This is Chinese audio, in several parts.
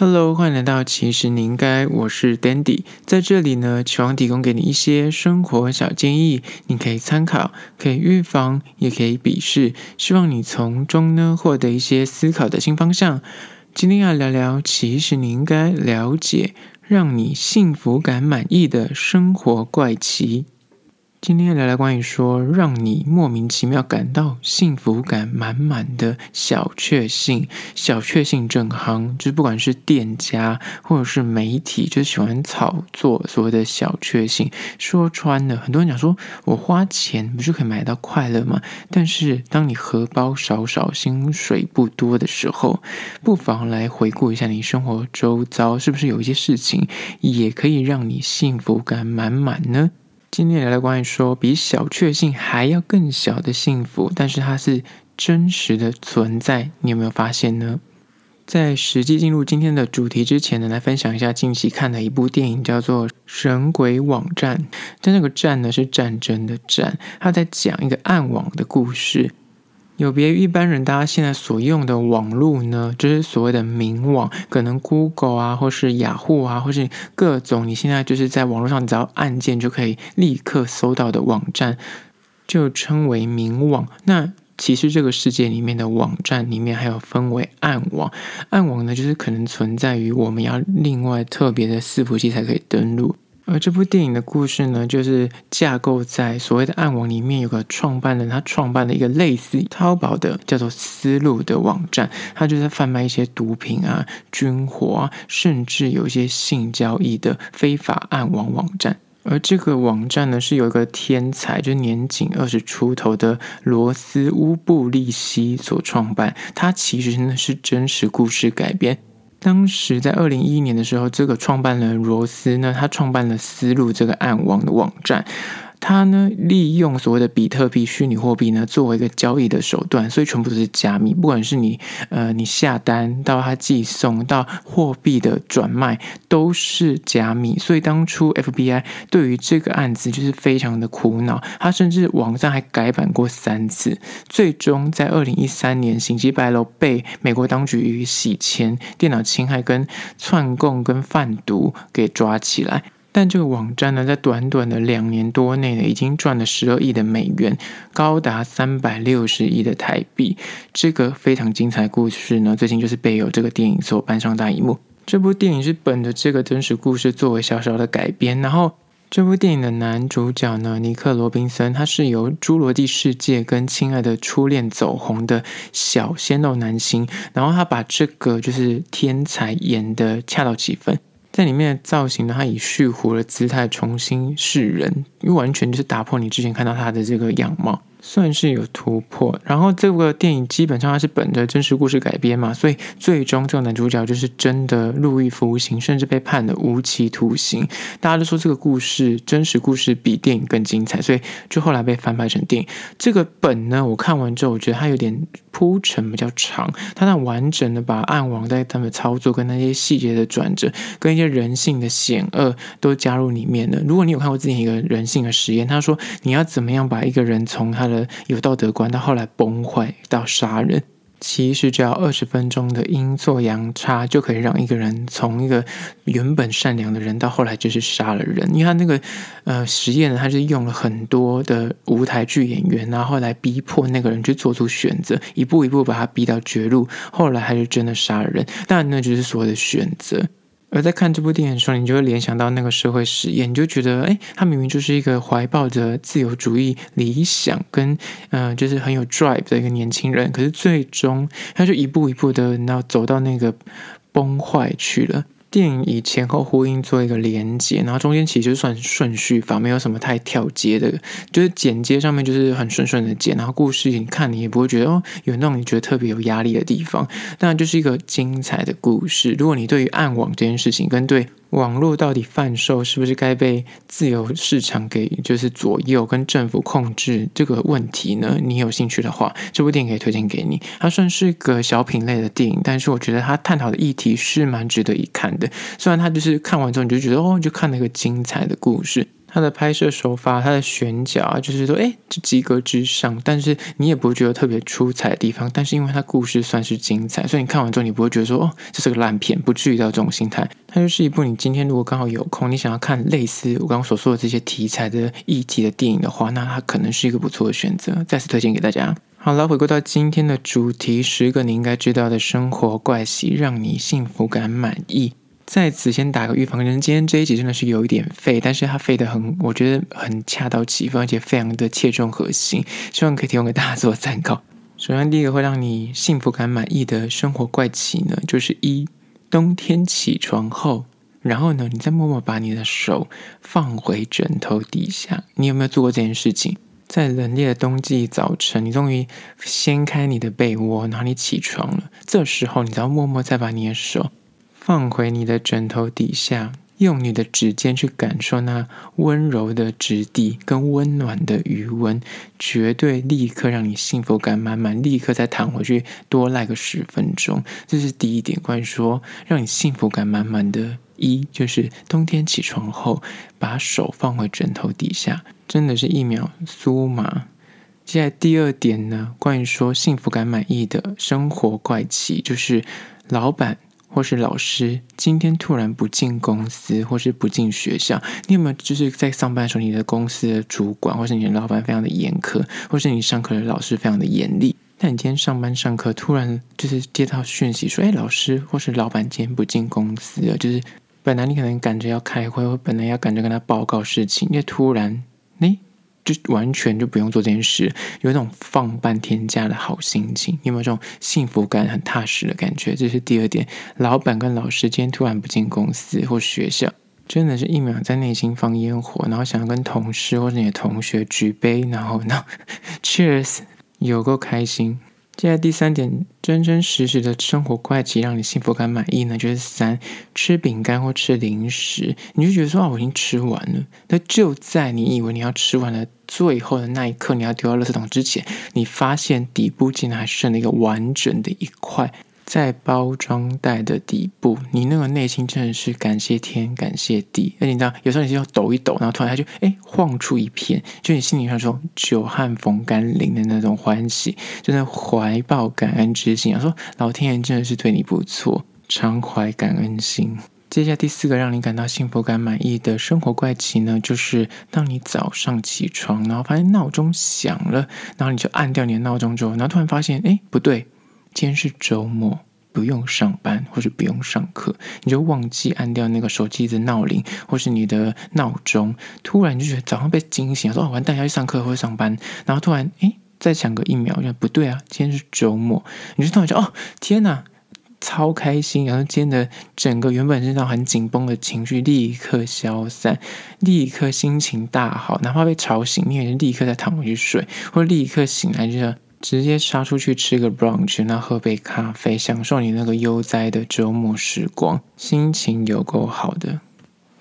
Hello，欢迎来到其实你应该，我是 Dandy，在这里呢，希望提供给你一些生活小建议，你可以参考，可以预防，也可以鄙视，希望你从中呢获得一些思考的新方向。今天要聊聊，其实你应该了解，让你幸福感满意的生活怪奇。今天聊聊关于说让你莫名其妙感到幸福感满满的小确幸，小确幸正夯，就是不管是店家或者是媒体，就喜欢炒作所谓的小确幸。说穿了，很多人讲说我花钱不是可以买到快乐吗？但是当你荷包少少、薪水不多的时候，不妨来回顾一下你生活周遭，是不是有一些事情也可以让你幸福感满满呢？今天聊聊关于说比小确幸还要更小的幸福，但是它是真实的存在。你有没有发现呢？在实际进入今天的主题之前呢，来分享一下近期看的一部电影，叫做《神鬼网站》。但那个“战”呢是战争的“战”，它在讲一个暗网的故事。有别于一般人，大家现在所用的网络呢，就是所谓的明网，可能 Google 啊，或是雅虎啊，或是各种你现在就是在网络上，只要按键就可以立刻搜到的网站，就称为明网。那其实这个世界里面的网站里面还有分为暗网，暗网呢，就是可能存在于我们要另外特别的伺服器才可以登录。而这部电影的故事呢，就是架构在所谓的暗网里面，有个创办人，他创办了一个类似淘宝的叫做丝路的网站，他就在贩卖一些毒品啊、军火啊，甚至有一些性交易的非法暗网网站。而这个网站呢，是有一个天才，就年仅二十出头的罗斯乌布利希所创办，他其实呢是真实故事改编。当时在二零一一年的时候，这个创办人罗斯呢，他创办了丝路这个暗网的网站。他呢，利用所谓的比特币虚拟货币呢，作为一个交易的手段，所以全部都是加密。不管是你呃，你下单到他寄送到货币的转卖，都是加密。所以当初 FBI 对于这个案子就是非常的苦恼，他甚至网站还改版过三次，最终在二零一三年袭击白楼被美国当局以洗钱、电脑侵害、跟串供、跟贩毒给抓起来。但这个网站呢，在短短的两年多内呢，已经赚了十二亿的美元，高达三百六十亿的台币。这个非常精彩故事呢，最近就是被有这个电影所搬上大荧幕。这部电影是本着这个真实故事作为小小的改编。然后，这部电影的男主角呢，尼克罗宾森，他是由《侏罗纪世界》跟《亲爱的初恋》走红的小鲜肉男星。然后他把这个就是天才演得恰到其分。在里面的造型呢，他以蓄胡的姿态重新示人，因为完全就是打破你之前看到他的这个样貌。算是有突破，然后这个电影基本上它是本着真实故事改编嘛，所以最终这个男主角就是真的入狱服刑，甚至被判了无期徒刑。大家都说这个故事真实故事比电影更精彩，所以就后来被翻拍成电影。这个本呢，我看完之后，我觉得它有点铺陈比较长，它那完整的把暗网在他们操作跟那些细节的转折，跟一些人性的险恶都加入里面了。如果你有看过之前一个人性的实验，他说你要怎么样把一个人从他的有道德观，到后来崩坏到杀人，其实只要二十分钟的阴错阳差，就可以让一个人从一个原本善良的人，到后来就是杀了人。因为他那个呃实验呢，他是用了很多的舞台剧演员，然后来逼迫那个人去做出选择，一步一步把他逼到绝路，后来他就真的杀了人。当然，那就是所谓的选择。而在看这部电影的时候，你就会联想到那个社会实验，你就觉得，哎，他明明就是一个怀抱着自由主义理想跟，嗯、就是很有 drive 的一个年轻人，可是最终他就一步一步的，然后走到那个崩坏去了。电影以前后呼应做一个连接，然后中间其实就算顺序法，没有什么太跳接的，就是剪接上面就是很顺顺的剪，然后故事你看你也不会觉得哦，有那种你觉得特别有压力的地方，当然就是一个精彩的故事。如果你对于暗网这件事情跟对网络到底贩售是不是该被自由市场给就是左右跟政府控制这个问题呢？你有兴趣的话，这部电影可以推荐给你。它算是个小品类的电影，但是我觉得它探讨的议题是蛮值得一看的。虽然它就是看完之后你就觉得哦，就看了一个精彩的故事。它的拍摄手法，它的选角啊，就是说，哎，这及格之上，但是你也不会觉得特别出彩的地方。但是因为它故事算是精彩，所以你看完之后，你不会觉得说，哦，这是个烂片，不至于到这种心态。它就是一部你今天如果刚好有空，你想要看类似我刚刚所说的这些题材的议题的电影的话，那它可能是一个不错的选择。再次推荐给大家。好了，回归到今天的主题，十个你应该知道的生活怪习，让你幸福感满意。在此先打个预防针，今天这一集真的是有一点废，但是它废得很，我觉得很恰到其分，而且非常的切中核心，希望可以提供给大家做参考。首先，第一个会让你幸福感满意的生活怪奇呢，就是一冬天起床后，然后呢，你再默默把你的手放回枕头底下。你有没有做过这件事情？在冷冽的冬季早晨，你终于掀开你的被窝，然后你起床了，这时候你只要默默再把你的手。放回你的枕头底下，用你的指尖去感受那温柔的质地跟温暖的余温，绝对立刻让你幸福感满满，立刻再躺回去多赖个十分钟。这是第一点，关于说让你幸福感满满的。一就是冬天起床后，把手放回枕头底下，真的是一秒酥麻。接下来第二点呢，关于说幸福感满意的生活怪奇，就是老板。或是老师今天突然不进公司，或是不进学校，你有没有就是在上班的时候，你的公司的主管或是你的老板非常的严苛，或是你上课的老师非常的严厉？但你今天上班上课，突然就是接到讯息说，哎，老师或是老板今天不进公司了，就是本来你可能赶着要开会，或本来要赶着跟他报告事情，因为突然，诶。就完全就不用做这件事，有一种放半天假的好心情，有没有这种幸福感、很踏实的感觉？这是第二点。老板跟老师今天突然不进公司或学校，真的是一秒在内心放烟火，然后想要跟同事或者你的同学举杯，然后呢 Cheers，有够开心。接下来第三点，真真实实的生活怪奇，让你幸福感满意呢？就是三，吃饼干或吃零食，你就觉得说啊，我已经吃完了。那就在你以为你要吃完了最后的那一刻，你要丢到垃圾桶之前，你发现底部竟然还剩了一个完整的一块。在包装袋的底部，你那个内心真的是感谢天，感谢地。而且你知道，有时候你就要抖一抖，然后突然它就哎晃出一片，就你心里上说久旱逢甘霖的那种欢喜，真的怀抱感恩之心。说老天爷真的是对你不错，常怀感恩心。接下来第四个让你感到幸福感满意的生活怪奇呢，就是当你早上起床，然后发现闹钟响了，然后你就按掉你的闹钟之后，然后突然发现哎不对。今天是周末，不用上班或者不用上课，你就忘记按掉那个手机的闹铃或是你的闹钟。突然就觉得早上被惊醒，说：“哦，完蛋，要去上课或者上班。”然后突然，诶，再想个一秒，就不对啊，今天是周末。你就突然就哦，天哪，超开心！然后今天的整个原本是那种很紧绷的情绪立刻消散，立刻心情大好。哪怕被吵醒，你也是立刻再躺回去睡，或立刻醒来就是。直接杀出去吃个 brunch，然后喝杯咖啡，享受你那个悠哉的周末时光，心情有够好的。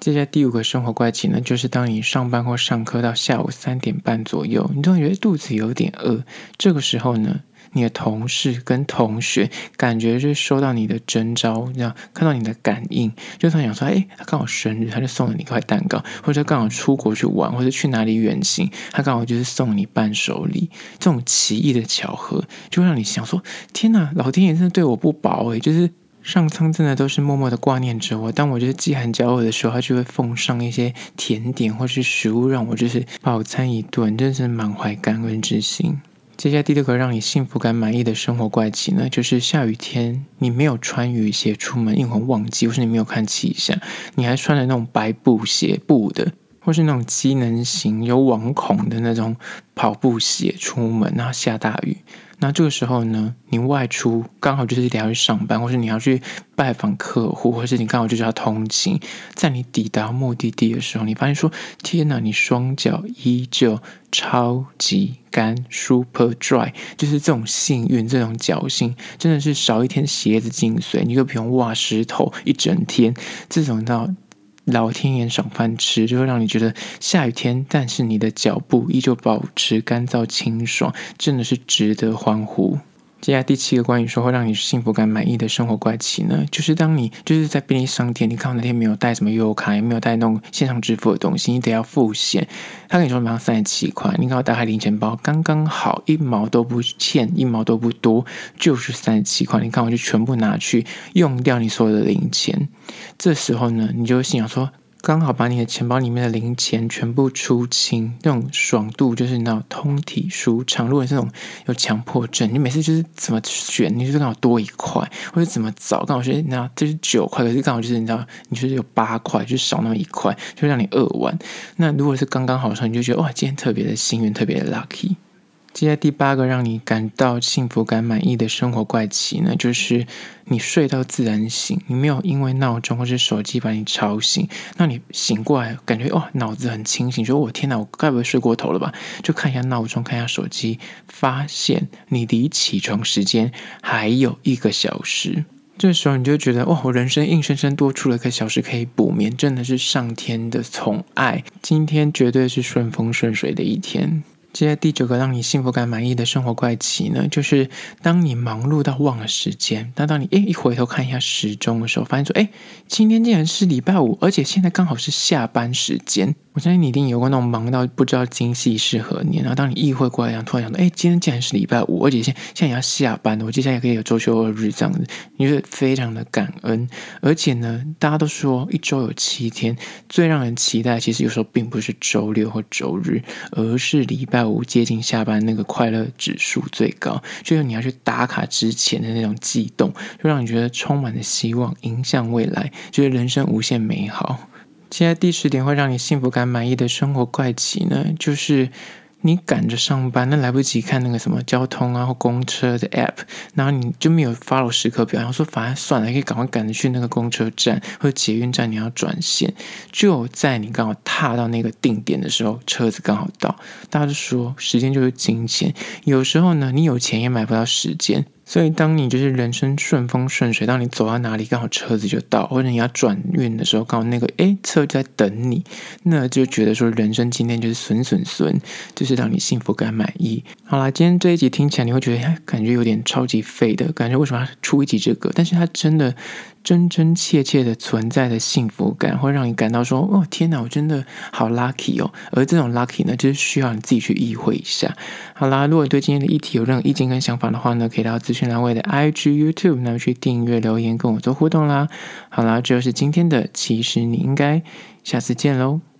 接下来第五个生活怪奇呢，就是当你上班或上课到下午三点半左右，你突然觉得肚子有点饿，这个时候呢，你的同事跟同学感觉就是收到你的征召，这样看到你的感应，就突然想说，哎，他刚好生日，他就送了你一块蛋糕，或者刚好出国去玩，或者去哪里远行，他刚好就是送你伴手礼，这种奇异的巧合，就会让你想说，天哪，老天爷真的对我不薄诶，就是上苍真的都是默默的挂念着我，当我就是饥寒交迫的时候，他就会奉上一些甜点或是食物，让我就是饱餐一顿，真是满怀感恩之心。接下来第六个让你幸福感满意的生活怪奇呢，就是下雨天你没有穿雨鞋出门，因为忘记，或是你没有看气象，你还穿着那种白布鞋布的，或是那种机能型有网孔的那种跑步鞋出门，然后下大雨。那这个时候呢，你外出刚好就是得要去上班，或是你要去拜访客户，或是你刚好就是要通勤。在你抵达目的地的时候，你发现说：“天哪，你双脚依旧超级干，super dry。”就是这种幸运，这种侥幸，真的是少一天鞋子进水，你就不用挖石头一整天。这种到。老天爷赏饭吃，就会让你觉得下雨天，但是你的脚步依旧保持干燥清爽，真的是值得欢呼。接下来第七个关于说会让你幸福感满意的生活怪奇呢，就是当你就是在便利商店，你看到那天没有带什么悠游卡，也没有带那种线上支付的东西，你得要付现。他跟你说马上三十七块，你刚好打开零钱包，刚刚好一毛都不欠，一毛都不多，就是三十七块。你看我就全部拿去用掉你所有的零钱。这时候呢，你就心想说。刚好把你的钱包里面的零钱全部出清，那种爽度就是那种通体舒畅。如果你是那种有强迫症，你每次就是怎么选，你就是刚好多一块，或者怎么找，刚好觉得那这是九块，可是刚好就是你知道，你就是有八块，就少那么一块，就让你饿完。那如果是刚刚好的时候，你就觉得哇，今天特别的幸运，特别的 lucky。接下来第八个让你感到幸福感满意的生活怪奇呢，就是你睡到自然醒，你没有因为闹钟或是手机把你吵醒，那你醒过来感觉哇，脑子很清醒，说我天哪，我该不会睡过头了吧？就看一下闹钟，看一下手机，发现你离起床时间还有一个小时，这时候你就觉得哇，我人生硬生生多出了一个小时可以补眠，真的是上天的宠爱，今天绝对是顺风顺水的一天。接下来第九个让你幸福感满意的生活怪奇呢，就是当你忙碌到忘了时间，但当你诶一回头看一下时钟的时候，发现说诶今天竟然是礼拜五，而且现在刚好是下班时间。我相信你一定有过那种忙到不知道今夕是何年，然后当你意会过来，然后突然想到，哎，今天竟然是礼拜五，而且现现在也要下班了，我接下来可以有周休二日这样子，你觉得非常的感恩。而且呢，大家都说一周有七天，最让人期待，其实有时候并不是周六或周日，而是礼拜五接近下班那个快乐指数最高，就是你要去打卡之前的那种悸动，就让你觉得充满了希望，迎向未来，觉得人生无限美好。现在第十点会让你幸福感满意的生活怪奇呢，就是你赶着上班，那来不及看那个什么交通啊或公车的 app，然后你就没有 follow 时刻表，然后说反正算了，可以赶快赶着去那个公车站或者捷运站，你要转线，就在你刚好踏到那个定点的时候，车子刚好到。大家都说时间就是金钱，有时候呢，你有钱也买不到时间。所以，当你就是人生顺风顺水，当你走到哪里，刚好车子就到，或者你要转运的时候，刚好那个诶车就在等你，那就觉得说人生今天就是损损损，就是让你幸福感满意。好啦，今天这一集听起来你会觉得感觉有点超级废的感觉，为什么要出一集这个？但是它真的。真真切切的存在的幸福感，会让你感到说：“哦，天哪，我真的好 lucky 哦！”而这种 lucky 呢，就是需要你自己去意会一下。好啦，如果对今天的议题有任何意见跟想法的话呢，可以到资讯栏位的 IG、YouTube 那去订阅留言跟我做互动啦。好啦，这就是今天的，其实你应该下次见喽。